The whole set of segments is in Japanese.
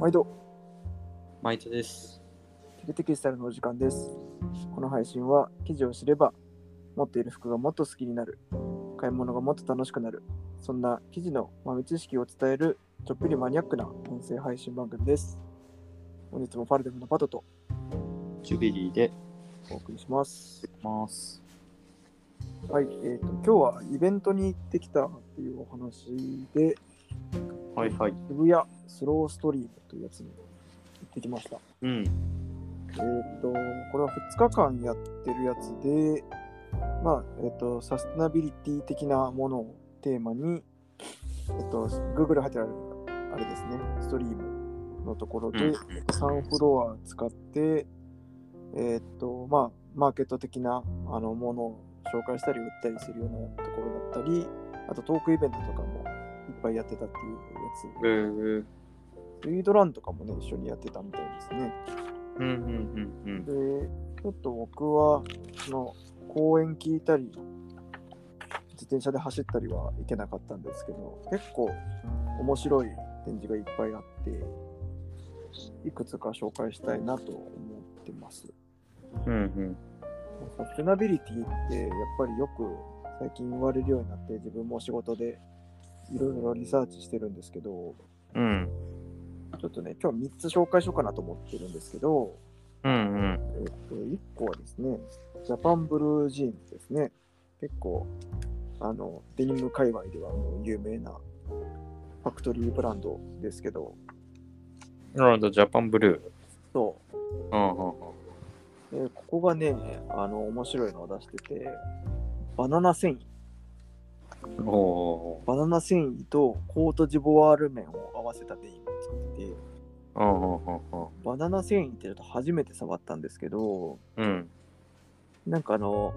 毎度、マイトです。テケテケスタイルのお時間です。この配信は、記事を知れば、持っている服がもっと好きになる、買い物がもっと楽しくなる、そんな記事の豆知識を伝える、ちょっぴりマニアックな音声配信番組です。本日もファルデムのパトとジュビリーでお送りします。ます。はい、えーと、今日はイベントに行ってきたっていうお話で、はいはい。渋谷スローストリームというやつに行ってきました。うん。えっ、と、これは2日間やってるやつで、まあ、えっ、と、サステナビリティ的なものをテーマに、えっ、と、Google 入ってある、あれですね、ストリームのところで、うん3フロア使って、えっ、と、まあ、マーケット的なあのものを紹介したり売ったりするようなところだったり、あとトークイベントとかもいっぱいやってたっていうやつ。えー、スイードランとかもね、一緒にやってたみたいですね。うんうんうんで、ちょっと僕は、その、公園聞いたり、自転車で走ったりは行けなかったんですけど、結構面白い展示がいっぱいあって、いくつか紹介したいなと思ってます。うん。うんサステナビリティってやっぱりよく最近言われるようになって、自分も仕事でいろいろリサーチしてるんですけど、うん。うんちょっとね、今日3つ紹介しようかなと思ってるんですけど、うんうん。えっと、1個はですね、ジャパンブルージーンズですね。結構、あの、デニム界隈ではもう有名なファクトリーブランドですけど、なるほど、ジャパンブルそー。うんうんう。でここがね、あの、面白いのを出してて、バナナ繊維。うん。おバナナ繊維とコートジボワール麺を合わせたデニムを作ってて、バナナ繊維ってちょっと初めて触ったんですけど、うん。うん。なんかあの、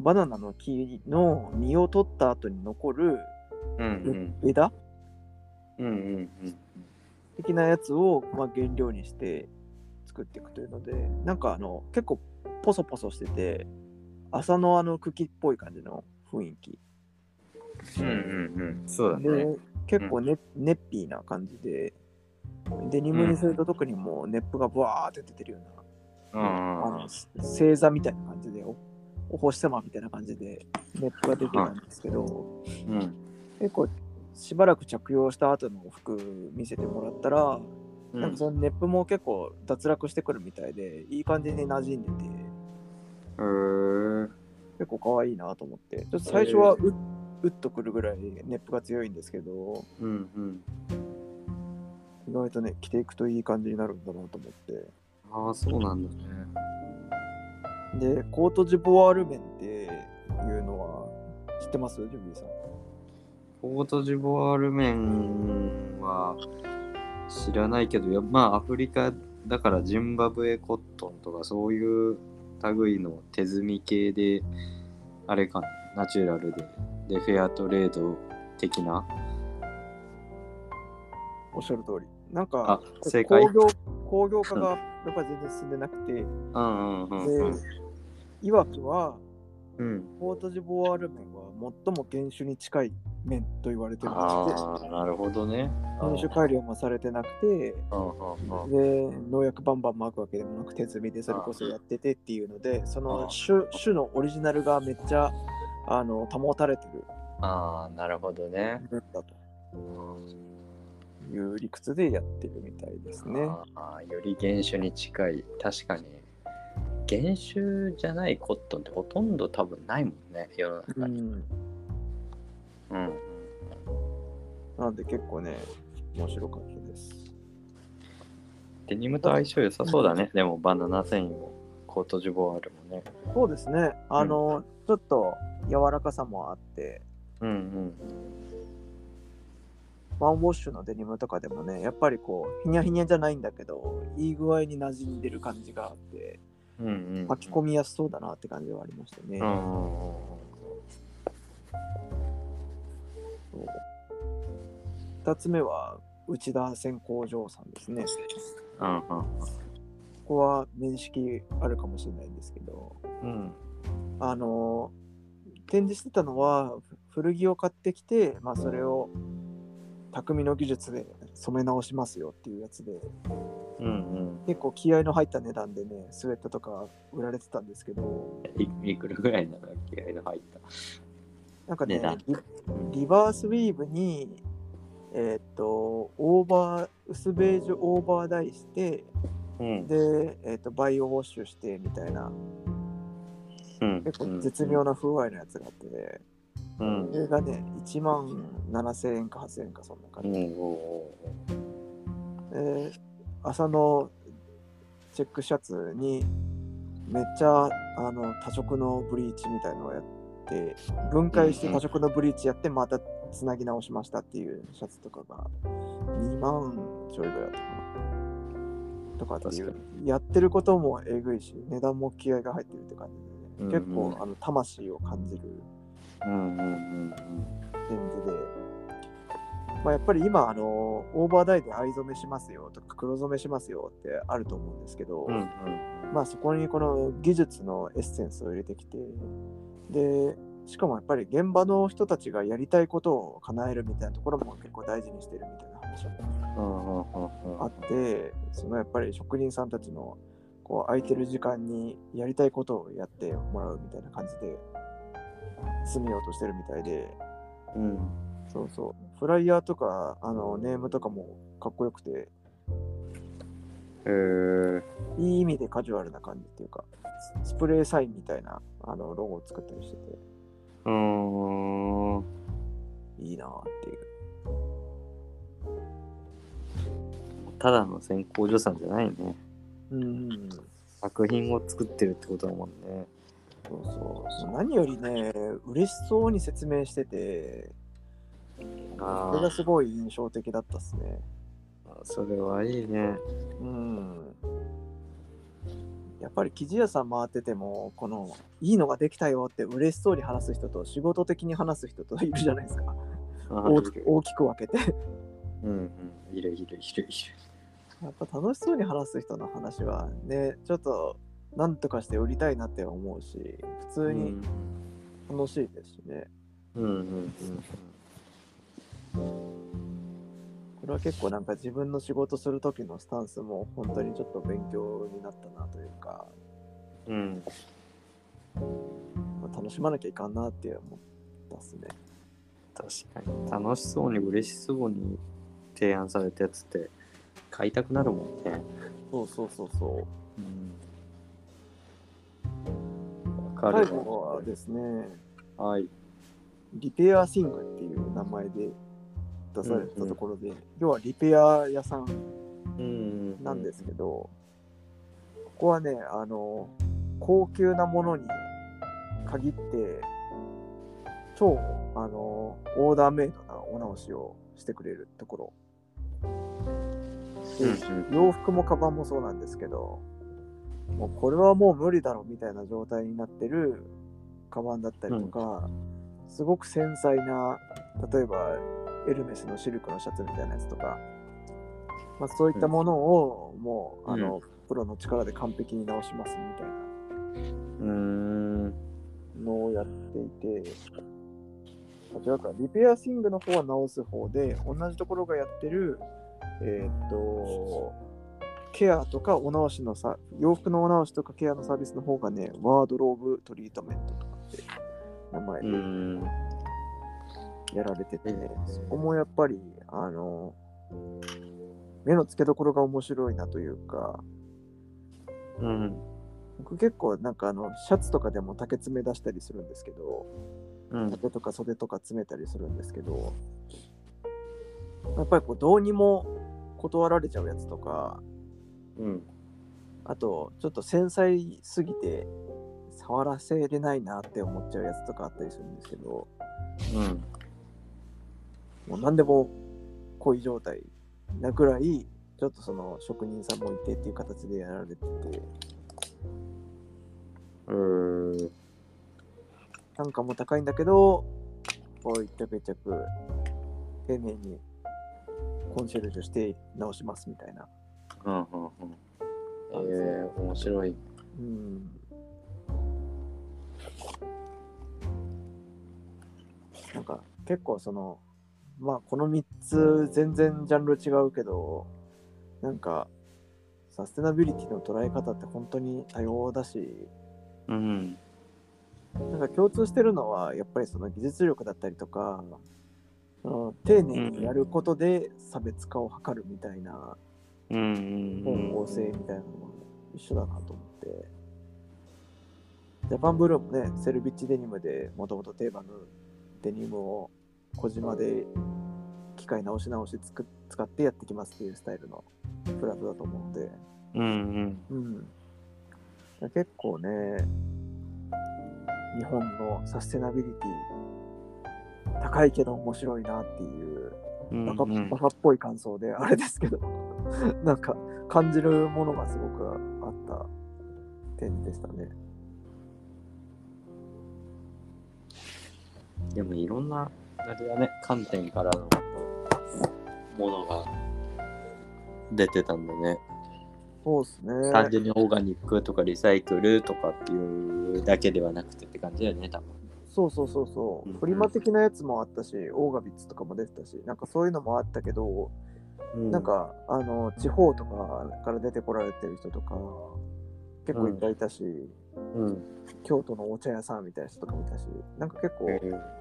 バナナの木の実を取った後に残るうんうん。枝？うんうんうん。的なやつを、まあ、原料にして作っていくというのでなんかあの結構ポソポソしてて朝のあの茎っぽい感じの雰囲気うんうんうん。そうだで、ね。結構ね、ネッピーな感じで。デニムにすると特にもうネップがブワーって出てるような、うんうんあの星座みたいな感じでおお星様みたいな感じでネップが出てたんですけど、うん。結構しばらく着用した後の服見せてもらったら、うん。なんかそのネップも結構脱落してくるみたいで、いい感じに馴染んでて、結構可愛いなと思って、ちょっと最初はう,、うっとくるぐらいネップが強いんですけど、うんうん。意外とね、着ていくといい感じになるんだなと思って。ああ、そうなんだね。で、コートジボワール麺っていうのは知ってます？ジュビーさん。コートジボワール麺は知らないけど、やまあアフリカだからジンバブエコットンとかそういう類の手摘み系で、あれかな、ナチュラルで、で、フェアトレード的な。おっしゃる通り。なんあか、、正解工業工業化がやっぱ全然進んでなくて、うんうんうんうんで。、いわくは、うん、コートジボワール麺は最も原種に近い麺と言われてるんですああ、なるほどね。って、品種改良もされてなくて、で、農薬バンバン撒くわけでもなく手摘みでそれこそやっててっていうので、その種種のオリジナルがめっちゃあの保たれてる。ああ、なるほどね。麺だと。いう理屈でやってるみたいですね。あーより原種に近い。確かに。原種じゃないコットンってほとんど多分ないもんね。世のう中に、ん、うん。なんで結構ね、面白かったです。デニムと相性良さそうだね。でもバナナ繊維もコートジボワールもね。そうですね、あの、ちょっと柔らかさもあって、うんうんワンウォッシュのデニムとかでもね、やっぱりこう、ひにゃひにゃじゃないんだけど、いい具合に馴染んでる感じがあって、うんうん履き込みやすそうだなって感じはありましたね。うんうんうんそう。二つ目は、内田線工場さんですね。うんうんここは面識あるかもしれないんですけど、うんあの、展示してたのは、古着を買ってきて、まあ、それを匠の技術で染め直しますよっていうやつで、うんうん。結構気合いの入った値段でね、スウェットとか売られてたんですけど、いいくらぐらいなら気合いの入った。なんかねリリバースウィーブに、えーっと、オーバー、薄ベージュオーバーダイして、うん。で、えーっと、バイオウォッシュしてみたいな、うん。結構絶妙な風合いのやつがあってね、うん。それがね、1万7000円か8000円かそんな感じ。で朝のチェックシャツにめっちゃあの多色のブリーチみたいのをやって分解して多色のブリーチやってまたつなぎ直しましたっていうシャツとかが2万ちょいぐらいだったかなとかっていう確やってることもえぐいし値段も気合が入ってるって感じで、ね。結構あの魂を感じる。うんうんうんレンズで、まあ、やっぱり今あのオーバーダイで藍染めしますよとか黒染めしますよってあると思うんですけど、うん。うんうん。まあそこにこの技術のエッセンスを入れてきてでしかもやっぱり現場の人たちがやりたいことを叶えるみたいなところも結構大事にしてるみたいな話もうんうんうんあってそのやっぱり職人さんたちのこう空いてる時間にやりたいことをやってもらうみたいな感じで進めようとしてるみたいでうん。そうそうフライヤーとかあのネームとかもかっこよくてへえ。いい意味でカジュアルな感じっていうかススプレーサインみたいなあのロゴを作ったりしててうーん。いいなーっていうただの先行助産じゃないね。うん作品を作ってるってことだもんね。そうそう何よりね嬉しそうに説明しててあそれがすごい印象的だったっすねあ、それはいいね。うんやっぱり生地屋さん回っててもこのいいのができたよって嬉しそうに話す人と仕事的に話す人といるじゃないですか大きく大きく分けてうんうん。いるいるいるいる。やっぱ楽しそうに話す人の話はねちょっとなんとかして売りたいなって思うし普通に楽しいですしね、うんうんうんこれは結構なんか自分の仕事する時のスタンスも本当にちょっと勉強になったなというか、うん。うん。まあ楽しまなきゃいかんなって思ったっすね確かに。楽しそうに嬉しそうに提案されたやつって買いたくなるもんね。そうそうそうそううん。わかる最後はですねはい。リペアシングっていう名前で出されたところで、要はリペア屋さんうん。なんですけど、ここはね、あの、高級なものに限って、超、あの、オーダーメイドなお直しをしてくれるところ。洋服もカバンもそうなんですけど、もうこれはもう無理だろみたいな状態になってるカバンだったりとか、すごく繊細な、例えばエルメスのシルクのシャツみたいなやつとか、まあ、そういったものをもう、あのプロの力で完璧に直しますみたいな。うん。のをやっていて、あ違うか、リペアシングの方は直す方で、同じところがやってる、えーっと、ケアとかお直しのさ、洋服のお直しとかケアのサービスの方がね、ワードローブトリートメントとかって名前うでん。やられてて、うんそこもやっぱり、あの、目の付けどころが面白いなというか、うん。僕結構なんかあの、シャツとかでも竹詰め出したりするんですけど、うん。竹とか袖とか詰めたりするんですけど、やっぱりこうどうにも断られちゃうやつとか、うん。あとちょっと繊細すぎて触らせれないなって思っちゃうやつとかあったりするんですけど、うん。もう何でも恋状態なぐらい、ちょっとその職人さんもいてっていう形でやられてて、うん。単価も高いんだけど、こう一着一着丁寧にコンシェルジュして直しますみたいな。うん。うん。えー、面白い。うん。なんか結構そのまあこの3つ全然ジャンル違うけど、なんかサステナビリティの捉え方って本当に多様だし、うん。なんか共通してるのはやっぱりその技術力だったりとか、その丁寧にやることで差別化を図るみたいなうん。方向性みたいなのも一緒だなと思って。ジャパンブルーもね、セルビッチデニムでもともと定番のデニムを小島で機械直し直しつく使ってやってきますっていうスタイルのプラトだと思うんで、うんうん。うん。結構ね、日本のサステナビリティ高いけど面白いなっていううんバカ,、バカっぽい感想であれですけど なんか感じるものがすごくあった点でしたね。でもいろんな、あれだね、観点からのものが出てたんだね。そうですね。単純にオーガニックとかリサイクルとかっていうだけではなくてって感じだよね、多分。そうそうそうそうう。んフリマ的なやつもあったし、オーガビッツとかも出てたし、なんかそういうのもあったけど、なん、かあの地方とかから出てこられてる人とか結構いっぱいいたし、うん。京都のお茶屋さんみたいな人とかもいたし、なんか結構えー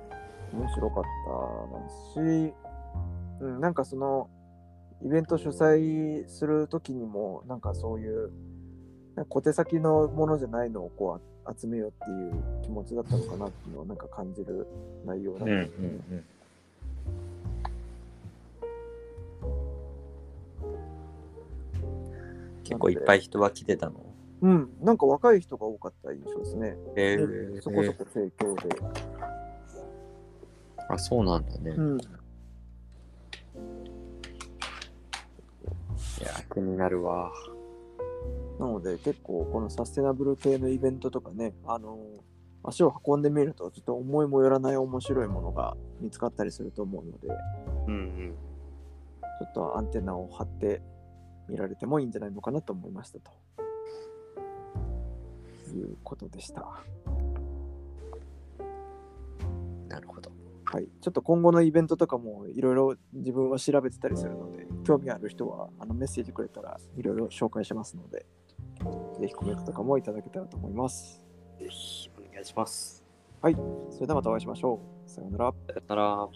面白かったし、うん、なんかそのイベント主催するときにもなんかそういう小手先のものじゃないのをこうあ集めようっていう気持ちだったのかなっていうのをなんか感じる内容だったうんうんですね。結構いっぱい人は来てたの？うん、なんか若い人が多かった印象ですね。えでそこそこ盛況で。あ、そうなんだね。うん、いや、気になるわ。なので結構このサステナブル系のイベントとかね、あの足を運んでみるとちょっと思いもよらない面白いものが見つかったりすると思うので、うんうん。ちょっとアンテナを張って見られてもいいんじゃないのかなと思いましたと。いうことでした。なるほど。はい。ちょっと今後のイベントとかもいろいろ自分は調べてたりするので、興味ある人はあのメッセージくれたらいろいろ紹介しますので、ぜひコメントとかもいただけたらと思います。ぜひお願いします。はい、それではまたお会いしましょう。さようなら。さよなら。